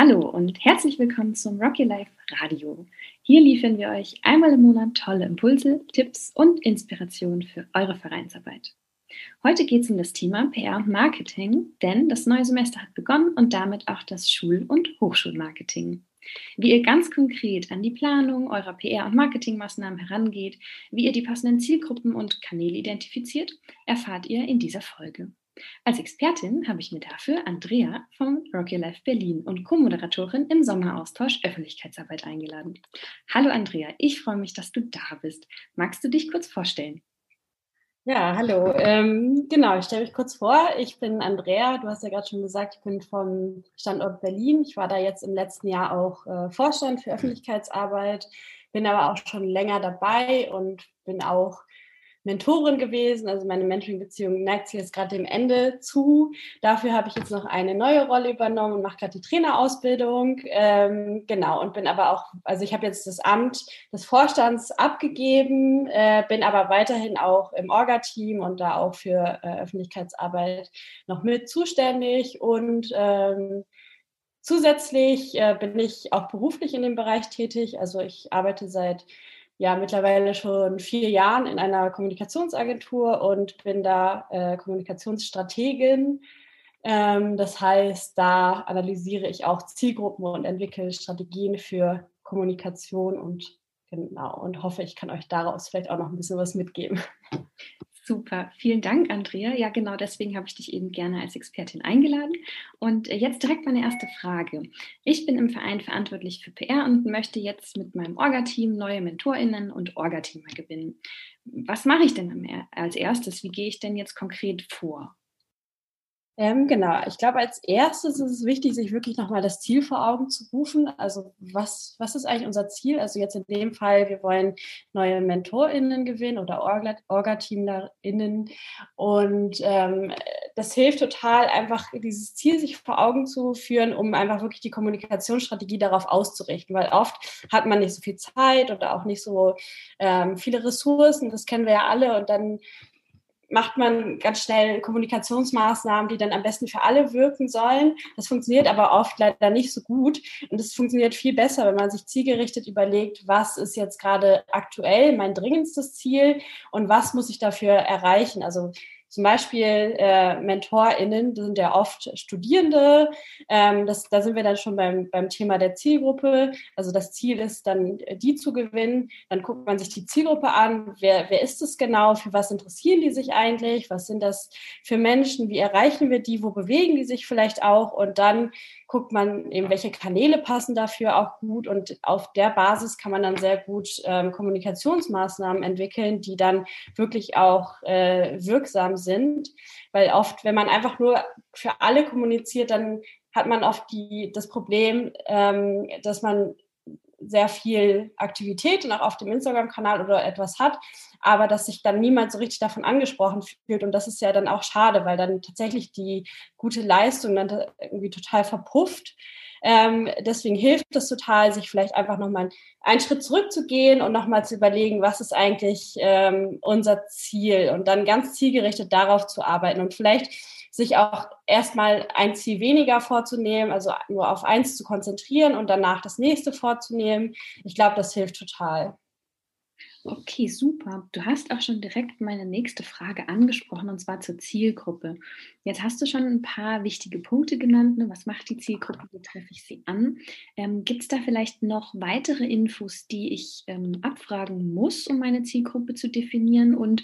Hallo und herzlich willkommen zum Rocky Life Radio. Hier liefern wir euch einmal im Monat tolle Impulse, Tipps und Inspirationen für eure Vereinsarbeit. Heute geht es um das Thema PR und Marketing, denn das neue Semester hat begonnen und damit auch das Schul- und Hochschulmarketing. Wie ihr ganz konkret an die Planung eurer PR- und Marketingmaßnahmen herangeht, wie ihr die passenden Zielgruppen und Kanäle identifiziert, erfahrt ihr in dieser Folge. Als Expertin habe ich mir dafür Andrea vom Rocky Life Berlin und Co-Moderatorin im Sommeraustausch Öffentlichkeitsarbeit eingeladen. Hallo Andrea, ich freue mich, dass du da bist. Magst du dich kurz vorstellen? Ja, hallo. Ähm, genau, ich stelle mich kurz vor. Ich bin Andrea. Du hast ja gerade schon gesagt, ich bin vom Standort Berlin. Ich war da jetzt im letzten Jahr auch äh, Vorstand für Öffentlichkeitsarbeit, bin aber auch schon länger dabei und bin auch Mentorin gewesen. Also meine Mentoring-Beziehung neigt sich jetzt gerade dem Ende zu. Dafür habe ich jetzt noch eine neue Rolle übernommen und mache gerade die Trainerausbildung. Ähm, genau, und bin aber auch, also ich habe jetzt das Amt des Vorstands abgegeben, äh, bin aber weiterhin auch im Orga-Team und da auch für äh, Öffentlichkeitsarbeit noch mit zuständig und ähm, Zusätzlich äh, bin ich auch beruflich in dem Bereich tätig. Also ich arbeite seit ja mittlerweile schon vier Jahren in einer Kommunikationsagentur und bin da äh, Kommunikationsstrategin. Ähm, das heißt, da analysiere ich auch Zielgruppen und entwickle Strategien für Kommunikation und genau und hoffe, ich kann euch daraus vielleicht auch noch ein bisschen was mitgeben. Super, vielen Dank, Andrea. Ja, genau deswegen habe ich dich eben gerne als Expertin eingeladen. Und äh, jetzt direkt meine erste Frage. Ich bin im Verein verantwortlich für PR und möchte jetzt mit meinem Orga-Team neue MentorInnen und Orga-Teamer gewinnen. Was mache ich denn als erstes? Wie gehe ich denn jetzt konkret vor? Ähm, genau, ich glaube, als erstes ist es wichtig, sich wirklich nochmal das Ziel vor Augen zu rufen. Also was, was ist eigentlich unser Ziel? Also jetzt in dem Fall, wir wollen neue MentorInnen gewinnen oder Orga-TeamlerInnen. Und ähm, das hilft total, einfach dieses Ziel sich vor Augen zu führen, um einfach wirklich die Kommunikationsstrategie darauf auszurichten. Weil oft hat man nicht so viel Zeit oder auch nicht so ähm, viele Ressourcen, das kennen wir ja alle. Und dann macht man ganz schnell Kommunikationsmaßnahmen, die dann am besten für alle wirken sollen. Das funktioniert aber oft leider nicht so gut. Und es funktioniert viel besser, wenn man sich zielgerichtet überlegt, was ist jetzt gerade aktuell mein dringendstes Ziel und was muss ich dafür erreichen. Also zum Beispiel äh, MentorInnen sind ja oft Studierende. Ähm, das, da sind wir dann schon beim, beim Thema der Zielgruppe. Also das Ziel ist dann, die zu gewinnen. Dann guckt man sich die Zielgruppe an. Wer, wer ist es genau? Für was interessieren die sich eigentlich? Was sind das für Menschen? Wie erreichen wir die? Wo bewegen die sich vielleicht auch? Und dann guckt man eben, welche Kanäle passen dafür auch gut und auf der Basis kann man dann sehr gut ähm, Kommunikationsmaßnahmen entwickeln, die dann wirklich auch äh, wirksam sind, weil oft, wenn man einfach nur für alle kommuniziert, dann hat man oft die, das Problem, ähm, dass man sehr viel Aktivität und auch auf dem Instagram-Kanal oder etwas hat, aber dass sich dann niemand so richtig davon angesprochen fühlt. Und das ist ja dann auch schade, weil dann tatsächlich die gute Leistung dann irgendwie total verpufft. Ähm, deswegen hilft es total, sich vielleicht einfach nochmal einen Schritt zurückzugehen und nochmal zu überlegen, was ist eigentlich ähm, unser Ziel und dann ganz zielgerichtet darauf zu arbeiten und vielleicht sich auch erstmal ein Ziel weniger vorzunehmen, also nur auf eins zu konzentrieren und danach das nächste vorzunehmen. Ich glaube, das hilft total. Okay, super. Du hast auch schon direkt meine nächste Frage angesprochen, und zwar zur Zielgruppe. Jetzt hast du schon ein paar wichtige Punkte genannt. Ne? Was macht die Zielgruppe? Wie treffe ich sie an? Ähm, Gibt es da vielleicht noch weitere Infos, die ich ähm, abfragen muss, um meine Zielgruppe zu definieren? Und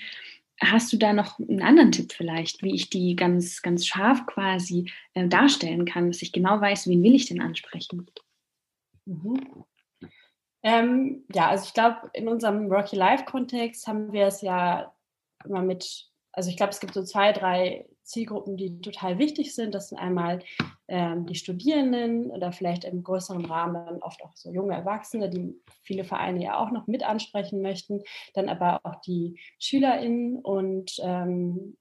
hast du da noch einen anderen Tipp vielleicht, wie ich die ganz, ganz scharf quasi äh, darstellen kann, dass ich genau weiß, wen will ich denn ansprechen? Mhm. Ähm, ja, also ich glaube, in unserem Rocky Life-Kontext haben wir es ja immer mit, also ich glaube, es gibt so zwei, drei Zielgruppen, die total wichtig sind. Das sind einmal ähm, die Studierenden oder vielleicht im größeren Rahmen oft auch so junge Erwachsene, die viele Vereine ja auch noch mit ansprechen möchten. Dann aber auch die SchülerInnen und ähm,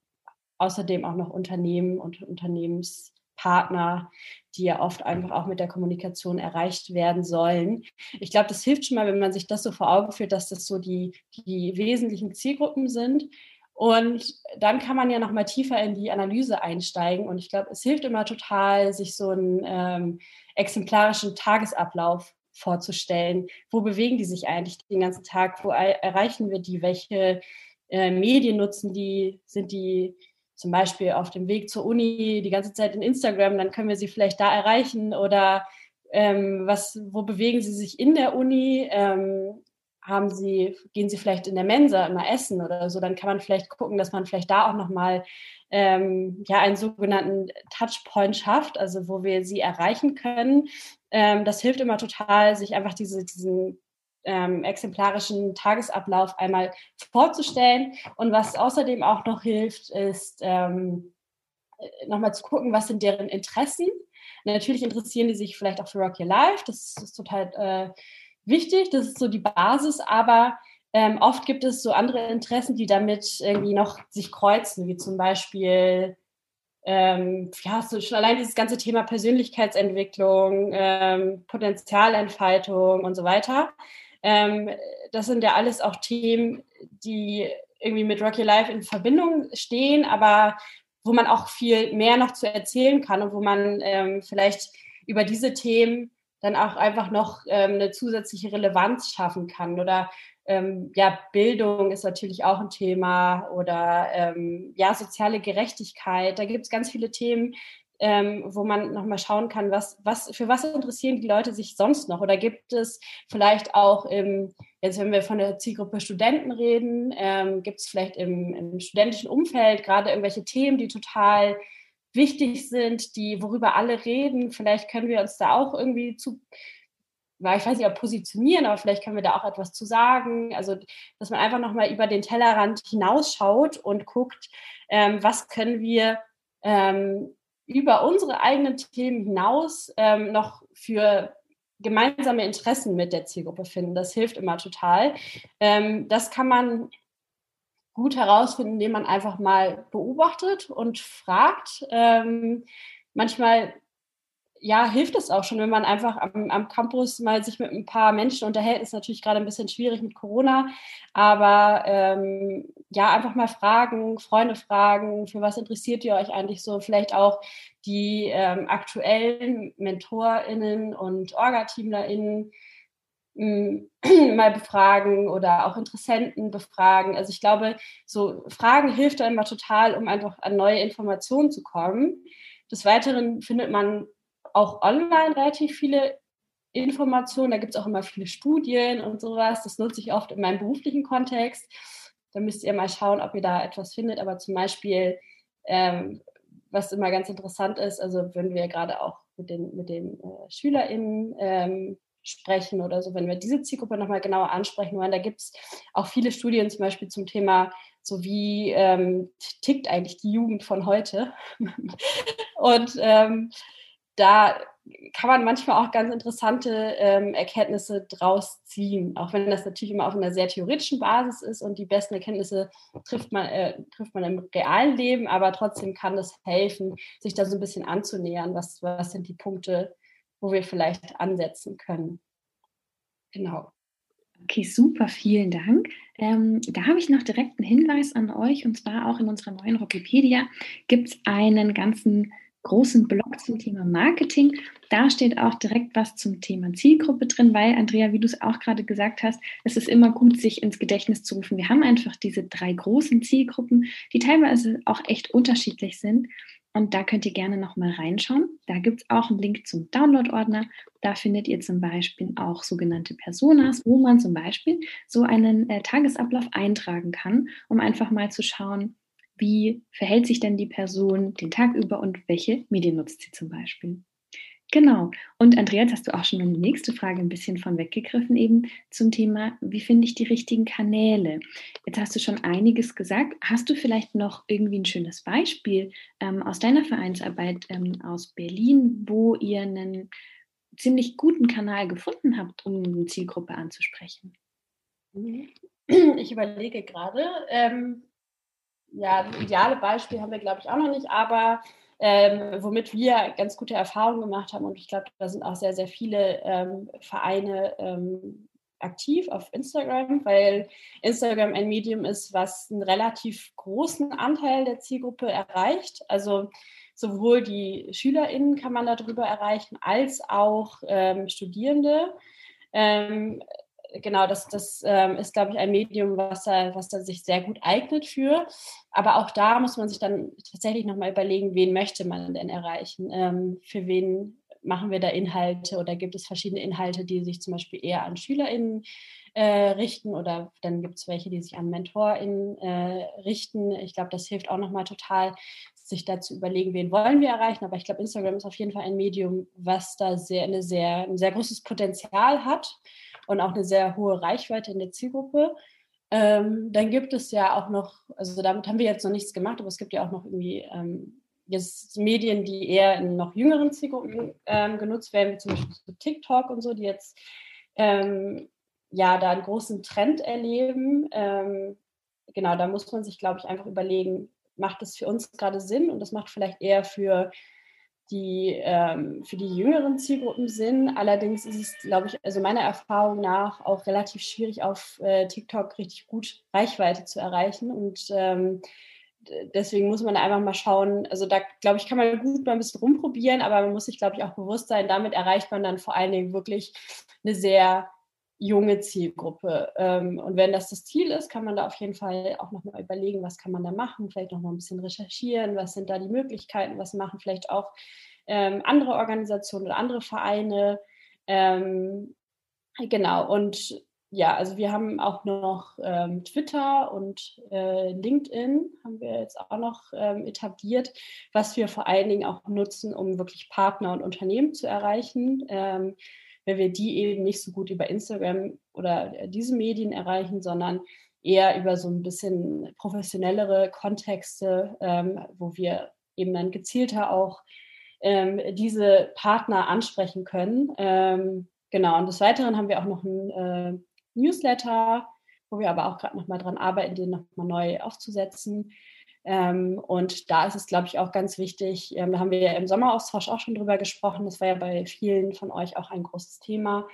außerdem auch noch Unternehmen und Unternehmens- Partner, die ja oft einfach auch mit der Kommunikation erreicht werden sollen. Ich glaube, das hilft schon mal, wenn man sich das so vor Augen führt, dass das so die, die wesentlichen Zielgruppen sind. Und dann kann man ja noch mal tiefer in die Analyse einsteigen. Und ich glaube, es hilft immer total, sich so einen ähm, exemplarischen Tagesablauf vorzustellen. Wo bewegen die sich eigentlich den ganzen Tag? Wo erreichen wir die? Welche äh, Medien nutzen die? Sind die zum Beispiel auf dem Weg zur Uni die ganze Zeit in Instagram? Dann können wir sie vielleicht da erreichen. Oder ähm, was, wo bewegen sie sich in der Uni? Ähm, haben sie, gehen sie vielleicht in der Mensa immer essen oder so, dann kann man vielleicht gucken, dass man vielleicht da auch nochmal ähm, ja, einen sogenannten Touchpoint schafft, also wo wir sie erreichen können. Ähm, das hilft immer total, sich einfach diese, diesen ähm, exemplarischen Tagesablauf einmal vorzustellen. Und was außerdem auch noch hilft, ist ähm, äh, nochmal zu gucken, was sind deren Interessen. Natürlich interessieren die sich vielleicht auch für Rock Your Life, das ist total äh, wichtig, das ist so die Basis, aber ähm, oft gibt es so andere Interessen, die damit irgendwie noch sich kreuzen, wie zum Beispiel ähm, ja, so schon allein dieses ganze Thema Persönlichkeitsentwicklung, ähm, Potenzialentfaltung und so weiter. Ähm, das sind ja alles auch Themen, die irgendwie mit Rocky Life in Verbindung stehen, aber wo man auch viel mehr noch zu erzählen kann und wo man ähm, vielleicht über diese Themen dann auch einfach noch ähm, eine zusätzliche Relevanz schaffen kann. Oder ähm, ja, Bildung ist natürlich auch ein Thema oder ähm, ja, soziale Gerechtigkeit. Da gibt es ganz viele Themen, ähm, wo man nochmal schauen kann, was, was, für was interessieren die Leute sich sonst noch? Oder gibt es vielleicht auch im, jetzt wenn wir von der Zielgruppe Studenten reden, ähm, gibt es vielleicht im, im studentischen Umfeld gerade irgendwelche Themen, die total wichtig sind, die, worüber alle reden. Vielleicht können wir uns da auch irgendwie zu, ich weiß nicht, ob positionieren, aber vielleicht können wir da auch etwas zu sagen. Also, dass man einfach nochmal über den Tellerrand hinausschaut und guckt, ähm, was können wir ähm, über unsere eigenen Themen hinaus ähm, noch für gemeinsame Interessen mit der Zielgruppe finden. Das hilft immer total. Ähm, das kann man gut herausfinden, indem man einfach mal beobachtet und fragt. Ähm, manchmal ja, hilft es auch schon, wenn man einfach am, am, Campus mal sich mit ein paar Menschen unterhält. Ist natürlich gerade ein bisschen schwierig mit Corona, aber ähm, ja, einfach mal fragen, Freunde fragen, für was interessiert ihr euch eigentlich so? Vielleicht auch die ähm, aktuellen MentorInnen und OrgateamlerInnen mal befragen oder auch Interessenten befragen. Also ich glaube, so Fragen hilft da immer total, um einfach an neue Informationen zu kommen. Des Weiteren findet man auch online relativ viele Informationen. Da gibt es auch immer viele Studien und sowas. Das nutze ich oft in meinem beruflichen Kontext. Da müsst ihr mal schauen, ob ihr da etwas findet. Aber zum Beispiel, ähm, was immer ganz interessant ist, also wenn wir gerade auch mit den, mit den äh, SchülerInnen ähm, sprechen oder so, wenn wir diese Zielgruppe nochmal genauer ansprechen wollen. Da gibt es auch viele Studien zum Beispiel zum Thema, so wie ähm, tickt eigentlich die Jugend von heute. Und ähm, da kann man manchmal auch ganz interessante ähm, Erkenntnisse draus ziehen, auch wenn das natürlich immer auf einer sehr theoretischen Basis ist und die besten Erkenntnisse trifft man, äh, trifft man im realen Leben, aber trotzdem kann es helfen, sich da so ein bisschen anzunähern, was, was sind die Punkte, wo wir vielleicht ansetzen können. Genau. Okay, super, vielen Dank. Ähm, da habe ich noch direkt einen Hinweis an euch und zwar auch in unserer neuen Rockipedia gibt es einen ganzen großen Blog zum Thema Marketing. Da steht auch direkt was zum Thema Zielgruppe drin, weil, Andrea, wie du es auch gerade gesagt hast, es ist immer gut, sich ins Gedächtnis zu rufen. Wir haben einfach diese drei großen Zielgruppen, die teilweise auch echt unterschiedlich sind. Und da könnt ihr gerne nochmal reinschauen. Da gibt es auch einen Link zum Download-Ordner. Da findet ihr zum Beispiel auch sogenannte Personas, wo man zum Beispiel so einen äh, Tagesablauf eintragen kann, um einfach mal zu schauen, wie verhält sich denn die Person den Tag über und welche Medien nutzt sie zum Beispiel. Genau. Und Andreas, hast du auch schon die nächste Frage ein bisschen von weggegriffen, eben zum Thema, wie finde ich die richtigen Kanäle? Jetzt hast du schon einiges gesagt. Hast du vielleicht noch irgendwie ein schönes Beispiel ähm, aus deiner Vereinsarbeit ähm, aus Berlin, wo ihr einen ziemlich guten Kanal gefunden habt, um eine Zielgruppe anzusprechen? Ich überlege gerade. Ähm, ja, das ideale Beispiel haben wir, glaube ich, auch noch nicht, aber ähm, womit wir ganz gute Erfahrungen gemacht haben. Und ich glaube, da sind auch sehr, sehr viele ähm, Vereine ähm, aktiv auf Instagram, weil Instagram ein Medium ist, was einen relativ großen Anteil der Zielgruppe erreicht. Also sowohl die SchülerInnen kann man darüber erreichen, als auch ähm, Studierende. Ähm, genau, das, das ähm, ist, glaube ich, ein Medium, was da, was da sich sehr gut eignet für. Aber auch da muss man sich dann tatsächlich nochmal überlegen, wen möchte man denn erreichen? Ähm, für wen machen wir da Inhalte oder gibt es verschiedene Inhalte, die sich zum Beispiel eher an SchülerInnen äh, richten oder dann gibt es welche, die sich an MentorInnen äh, richten. Ich glaube, das hilft auch nochmal total, sich da zu überlegen, wen wollen wir erreichen. Aber ich glaube, Instagram ist auf jeden Fall ein Medium, was da sehr, eine sehr, ein sehr großes Potenzial hat und auch eine sehr hohe Reichweite in der Zielgruppe. Ähm, dann gibt es ja auch noch, also damit haben wir jetzt noch nichts gemacht, aber es gibt ja auch noch irgendwie ähm, jetzt Medien, die eher in noch jüngeren Zielgruppen ähm, genutzt werden, wie zum Beispiel so TikTok und so, die jetzt ähm, ja da einen großen Trend erleben. Ähm, genau, da muss man sich, glaube ich, einfach überlegen, macht das für uns gerade Sinn und das macht vielleicht eher für die ähm, für die jüngeren Zielgruppen Sinn. Allerdings ist es, glaube ich, also meiner Erfahrung nach auch relativ schwierig auf äh, TikTok richtig gut Reichweite zu erreichen und ähm, deswegen muss man einfach mal schauen, also da glaube ich, kann man gut mal ein bisschen rumprobieren, aber man muss sich, glaube ich, auch bewusst sein, damit erreicht man dann vor allen Dingen wirklich eine sehr junge Zielgruppe. Ähm, und wenn das das Ziel ist, kann man da auf jeden Fall auch nochmal überlegen, was kann man da machen, vielleicht nochmal ein bisschen recherchieren, was sind da die Möglichkeiten, was machen vielleicht auch ähm, andere Organisationen oder andere Vereine. Ähm, genau, und ja, also wir haben auch noch Twitter und äh, LinkedIn haben wir jetzt auch noch etabliert, was wir vor allen Dingen auch nutzen, um wirklich Partner und Unternehmen zu erreichen, wenn wir die eben nicht so gut über Instagram oder diese Medien erreichen, sondern eher über so ein bisschen professionellere Kontexte, ähm, wo wir eben dann gezielter auch ähm, diese Partner ansprechen können. Ähm, genau, und des Weiteren haben wir auch noch ein äh, Newsletter, wo wir aber auch gerade nochmal dran arbeiten, den nochmal neu aufzusetzen. Ähm, und da ist es, glaube ich, auch ganz wichtig, ähm, da haben wir ja im Sommeraustausch auch schon drüber gesprochen, das war ja bei vielen von euch auch ein großes Thema.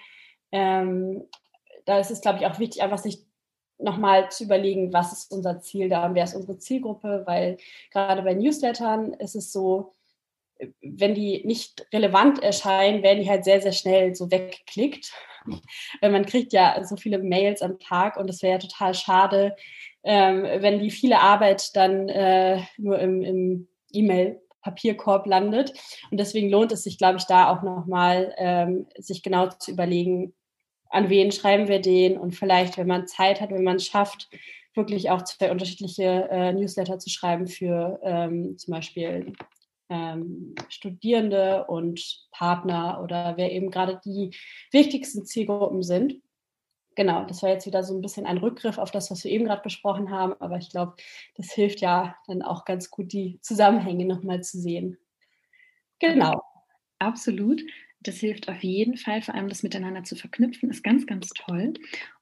Ähm, da ist es, glaube ich, auch wichtig, einfach sich nochmal zu überlegen, was ist unser Ziel da und wer ist unsere Zielgruppe, weil gerade bei Newslettern ist es so, wenn die nicht relevant erscheinen, werden die halt sehr, sehr schnell so weggeklickt. Weil man kriegt ja so viele Mails am Tag und es wäre ja total schade, ähm, wenn die viele Arbeit dann äh, nur im, im E-Mail-Papierkorb landet. Und deswegen lohnt es sich, glaube ich, da auch nochmal, ähm, sich genau zu überlegen, an wen schreiben wir den und vielleicht, wenn man Zeit hat, wenn man es schafft, wirklich auch zwei unterschiedliche äh, Newsletter zu schreiben für ähm, zum Beispiel ähm, Studierende und Partner oder wer eben gerade die wichtigsten Zielgruppen sind. Genau, das war jetzt wieder so ein bisschen ein Rückgriff auf das, was wir eben gerade besprochen haben, aber ich glaube, das hilft ja dann auch ganz gut, die Zusammenhänge nochmal zu sehen. Genau. Absolut. Das hilft auf jeden Fall, vor allem das miteinander zu verknüpfen, ist ganz, ganz toll.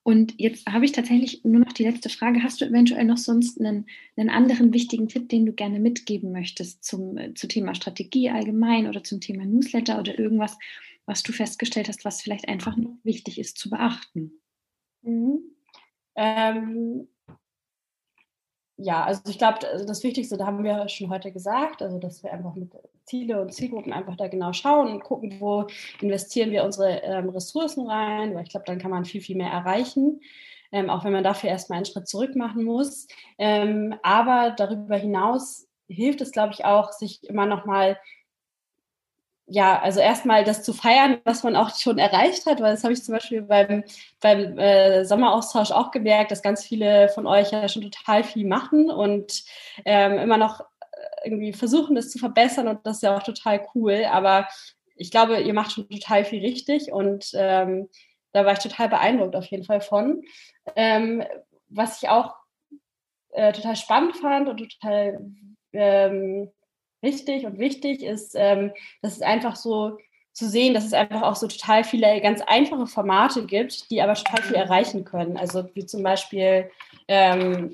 Und jetzt habe ich tatsächlich nur noch die letzte Frage. Hast du eventuell noch sonst einen, einen anderen wichtigen Tipp, den du gerne mitgeben möchtest zum, äh, zum Thema Strategie allgemein oder zum Thema Newsletter oder irgendwas, was du festgestellt hast, was vielleicht einfach noch wichtig ist zu beachten? Mhm. Ähm, ja, also ich glaube, das Wichtigste, da haben wir schon heute gesagt, also dass wir einfach mit Ziele und Zielgruppen einfach da genau schauen und gucken, wo investieren wir unsere ähm, Ressourcen rein, weil ich glaube, dann kann man viel, viel mehr erreichen. Ähm, auch wenn man dafür erstmal einen Schritt zurück machen muss. Ähm, aber darüber hinaus hilft es, glaube ich, auch, sich immer nochmal ja, also erstmal das zu feiern, was man auch schon erreicht hat, weil das habe ich zum Beispiel beim, beim äh, Sommeraustausch auch gemerkt, dass ganz viele von euch ja schon total viel machen und ähm, immer noch äh, irgendwie versuchen, das zu verbessern und das ist ja auch total cool. Aber ich glaube, ihr macht schon total viel richtig und ähm, da war ich total beeindruckt auf jeden Fall von. Ähm, was ich auch äh, total spannend fand und total ähm, richtig und wichtig ist, ähm, dass es einfach so zu sehen, dass es einfach auch so total viele ganz einfache Formate gibt, die aber total viel erreichen können. Also wie zum Beispiel ähm,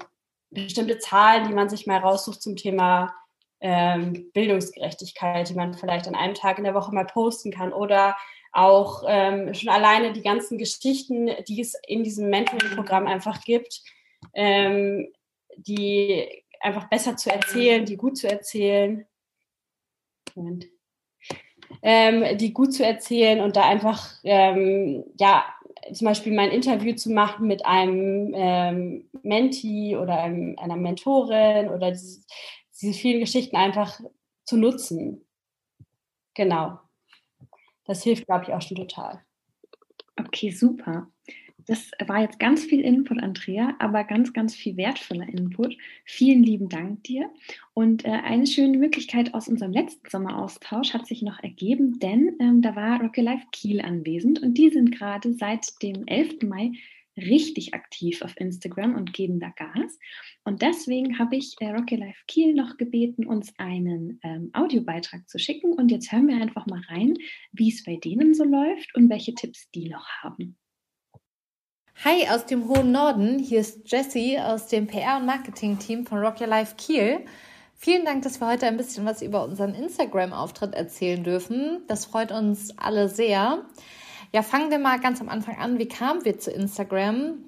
bestimmte Zahlen, die man sich mal raussucht zum Thema ähm, Bildungsgerechtigkeit, die man vielleicht an einem Tag in der Woche mal posten kann oder auch ähm, schon alleine die ganzen Geschichten, die es in diesem Mentoring-Programm einfach gibt, ähm, die einfach besser zu erzählen, die gut zu erzählen. Moment. Ähm, die gut zu erzählen und da einfach, ähm, ja, zum Beispiel mein Interview zu machen mit einem ähm, Mentee oder einem, einer Mentorin oder diese, diese vielen Geschichten einfach zu nutzen. Genau. Das hilft, glaube ich, auch schon total. Okay, super. Das war jetzt ganz viel Input, Andrea, aber ganz, ganz viel wertvoller Input. Vielen lieben Dank dir. Und äh, eine schöne Möglichkeit aus unserem letzten Sommeraustausch hat sich noch ergeben, denn ähm, da war Rocky Life Kiel anwesend und die sind gerade seit dem 11. Mai richtig aktiv auf Instagram und geben da Gas. Und deswegen habe ich äh, Rocky Life Kiel noch gebeten, uns einen ähm, Audiobeitrag zu schicken. Und jetzt hören wir einfach mal rein, wie es bei denen so läuft und welche Tipps die noch haben. Hi aus dem hohen Norden, hier ist Jessie aus dem PR- und Marketing-Team von Rock Your Life Kiel. Vielen Dank, dass wir heute ein bisschen was über unseren Instagram-Auftritt erzählen dürfen. Das freut uns alle sehr. Ja, fangen wir mal ganz am Anfang an. Wie kamen wir zu Instagram?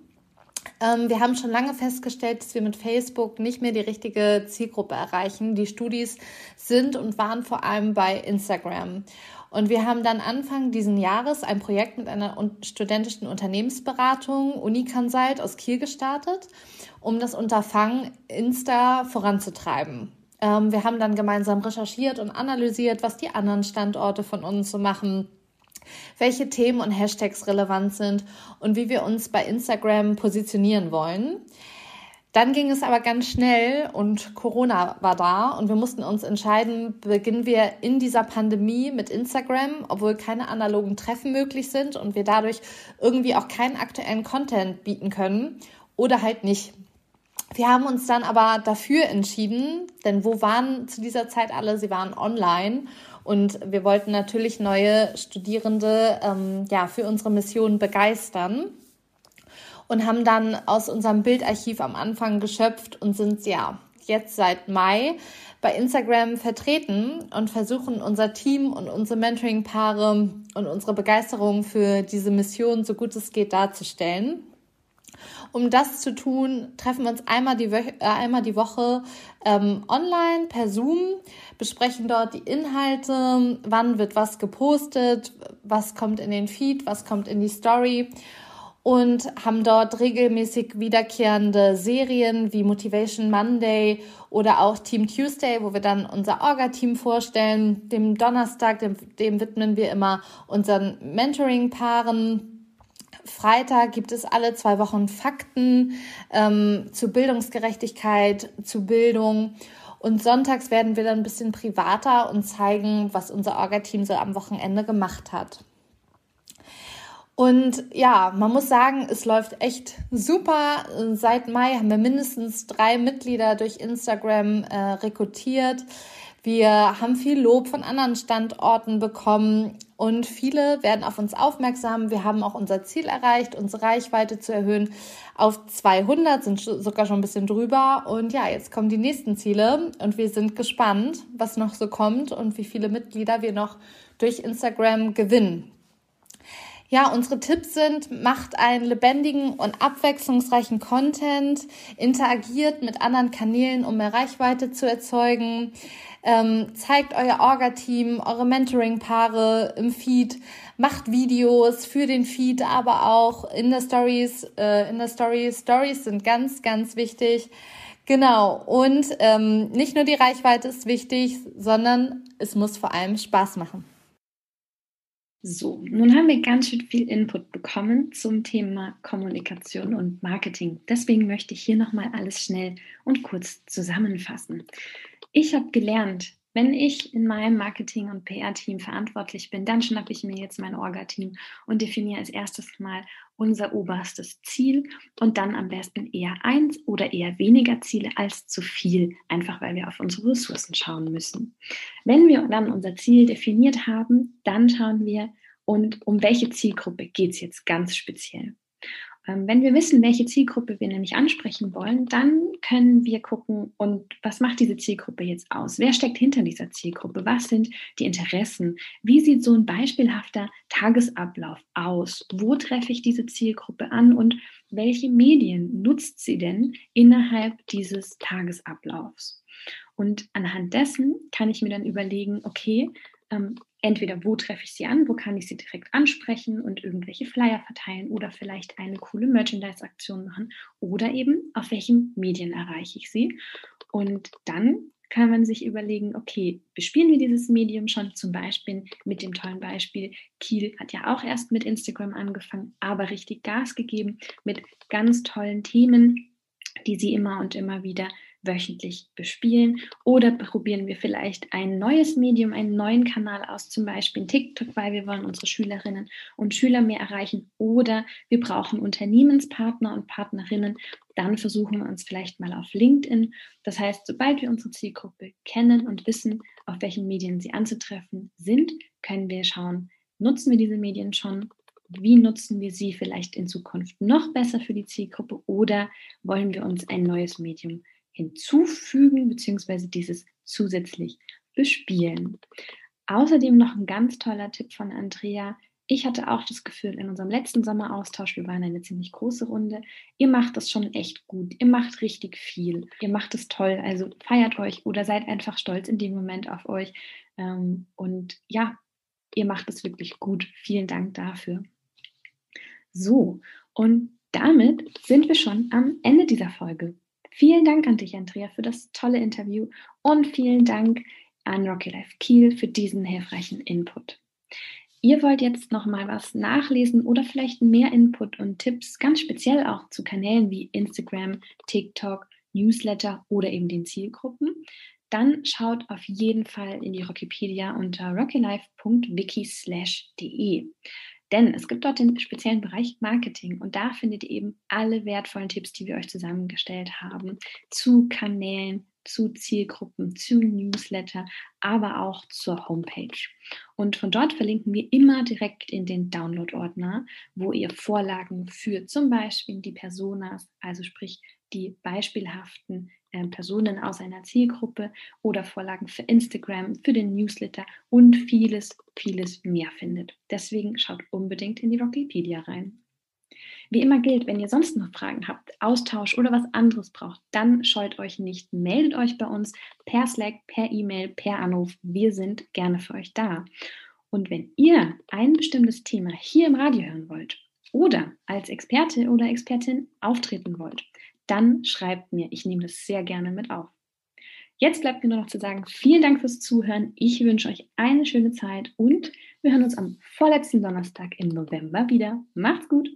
Ähm, wir haben schon lange festgestellt, dass wir mit Facebook nicht mehr die richtige Zielgruppe erreichen. Die Studis sind und waren vor allem bei Instagram. Und wir haben dann Anfang diesen Jahres ein Projekt mit einer studentischen Unternehmensberatung Uniconsult aus Kiel gestartet, um das Unterfangen Insta voranzutreiben. Ähm, wir haben dann gemeinsam recherchiert und analysiert, was die anderen Standorte von uns so machen, welche Themen und Hashtags relevant sind und wie wir uns bei Instagram positionieren wollen. Dann ging es aber ganz schnell und Corona war da und wir mussten uns entscheiden, beginnen wir in dieser Pandemie mit Instagram, obwohl keine analogen Treffen möglich sind und wir dadurch irgendwie auch keinen aktuellen Content bieten können oder halt nicht. Wir haben uns dann aber dafür entschieden, denn wo waren zu dieser Zeit alle? Sie waren online und wir wollten natürlich neue Studierende ähm, ja, für unsere Mission begeistern und haben dann aus unserem Bildarchiv am Anfang geschöpft und sind ja jetzt seit Mai bei Instagram vertreten und versuchen unser Team und unsere Mentoring-Paare und unsere Begeisterung für diese Mission so gut es geht darzustellen. Um das zu tun, treffen wir uns einmal die, Wo äh, einmal die Woche ähm, online per Zoom, besprechen dort die Inhalte, wann wird was gepostet, was kommt in den Feed, was kommt in die Story und haben dort regelmäßig wiederkehrende Serien wie Motivation Monday oder auch Team Tuesday, wo wir dann unser Orga-Team vorstellen. Dem Donnerstag, dem, dem widmen wir immer unseren Mentoring-Paaren. Freitag gibt es alle zwei Wochen Fakten ähm, zu Bildungsgerechtigkeit, zu Bildung. Und sonntags werden wir dann ein bisschen privater und zeigen, was unser Orga-Team so am Wochenende gemacht hat. Und ja, man muss sagen, es läuft echt super. Seit Mai haben wir mindestens drei Mitglieder durch Instagram äh, rekrutiert. Wir haben viel Lob von anderen Standorten bekommen und viele werden auf uns aufmerksam. Wir haben auch unser Ziel erreicht, unsere Reichweite zu erhöhen auf 200, sind sogar schon ein bisschen drüber. Und ja, jetzt kommen die nächsten Ziele und wir sind gespannt, was noch so kommt und wie viele Mitglieder wir noch durch Instagram gewinnen. Ja, unsere Tipps sind, macht einen lebendigen und abwechslungsreichen Content, interagiert mit anderen Kanälen, um mehr Reichweite zu erzeugen, ähm, zeigt euer Orga-Team, eure Mentoring-Paare im Feed, macht Videos für den Feed, aber auch in der Stories, äh, in der Story. Stories sind ganz, ganz wichtig. Genau. Und ähm, nicht nur die Reichweite ist wichtig, sondern es muss vor allem Spaß machen. So, nun haben wir ganz schön viel Input bekommen zum Thema Kommunikation und Marketing. Deswegen möchte ich hier nochmal alles schnell und kurz zusammenfassen. Ich habe gelernt, wenn ich in meinem Marketing- und PR-Team verantwortlich bin, dann schnappe ich mir jetzt mein Orga-Team und definiere als erstes mal unser oberstes Ziel und dann am besten eher eins oder eher weniger Ziele als zu viel, einfach weil wir auf unsere Ressourcen schauen müssen. Wenn wir dann unser Ziel definiert haben, dann schauen wir, und um welche Zielgruppe geht es jetzt ganz speziell. Ähm, wenn wir wissen, welche Zielgruppe wir nämlich ansprechen wollen, dann können wir gucken, und was macht diese Zielgruppe jetzt aus? Wer steckt hinter dieser Zielgruppe? Was sind die Interessen? Wie sieht so ein beispielhafter Tagesablauf aus? Wo treffe ich diese Zielgruppe an und welche Medien nutzt sie denn innerhalb dieses Tagesablaufs? Und anhand dessen kann ich mir dann überlegen, okay, ähm, entweder wo treffe ich sie an, wo kann ich sie direkt ansprechen und irgendwelche Flyer verteilen oder vielleicht eine coole Merchandise-Aktion machen oder eben auf welchen Medien erreiche ich sie. Und dann kann man sich überlegen, okay, bespielen wir dieses Medium schon zum Beispiel mit dem tollen Beispiel, Kiel hat ja auch erst mit Instagram angefangen, aber richtig Gas gegeben mit ganz tollen Themen, die sie immer und immer wieder wöchentlich bespielen. Oder probieren wir vielleicht ein neues Medium, einen neuen Kanal aus, zum Beispiel TikTok, weil wir wollen unsere Schülerinnen und Schüler mehr erreichen. Oder wir brauchen Unternehmenspartner und Partnerinnen, dann versuchen wir uns vielleicht mal auf LinkedIn. Das heißt, sobald wir unsere Zielgruppe kennen und wissen, auf welchen Medien sie anzutreffen sind, können wir schauen, nutzen wir diese Medien schon? Wie nutzen wir sie vielleicht in Zukunft noch besser für die Zielgruppe? Oder wollen wir uns ein neues Medium hinzufügen bzw. dieses zusätzlich bespielen. Außerdem noch ein ganz toller Tipp von Andrea. Ich hatte auch das Gefühl in unserem letzten Sommeraustausch, wir waren eine ziemlich große Runde, ihr macht das schon echt gut, ihr macht richtig viel, ihr macht es toll, also feiert euch oder seid einfach stolz in dem Moment auf euch. Ähm, und ja, ihr macht es wirklich gut. Vielen Dank dafür. So, und damit sind wir schon am Ende dieser Folge. Vielen Dank an dich, Andrea, für das tolle Interview und vielen Dank an Rocky Life Kiel für diesen hilfreichen Input. Ihr wollt jetzt noch mal was nachlesen oder vielleicht mehr Input und Tipps, ganz speziell auch zu Kanälen wie Instagram, TikTok, Newsletter oder eben den Zielgruppen, dann schaut auf jeden Fall in die Rockipedia unter rockylife.wiki/de. Denn es gibt dort den speziellen Bereich Marketing und da findet ihr eben alle wertvollen Tipps, die wir euch zusammengestellt haben, zu Kanälen, zu Zielgruppen, zu Newsletter, aber auch zur Homepage. Und von dort verlinken wir immer direkt in den Download-Ordner, wo ihr Vorlagen für zum Beispiel die Personas, also sprich die beispielhaften äh, Personen aus einer Zielgruppe oder Vorlagen für Instagram, für den Newsletter und vieles, vieles mehr findet. Deswegen schaut unbedingt in die Rockipedia rein. Wie immer gilt, wenn ihr sonst noch Fragen habt, Austausch oder was anderes braucht, dann scheut euch nicht, meldet euch bei uns per Slack, per E-Mail, per Anruf. Wir sind gerne für euch da. Und wenn ihr ein bestimmtes Thema hier im Radio hören wollt oder als Experte oder Expertin auftreten wollt, dann schreibt mir. Ich nehme das sehr gerne mit auf. Jetzt bleibt mir nur noch zu sagen, vielen Dank fürs Zuhören. Ich wünsche euch eine schöne Zeit und wir hören uns am vorletzten Donnerstag im November wieder. Macht's gut!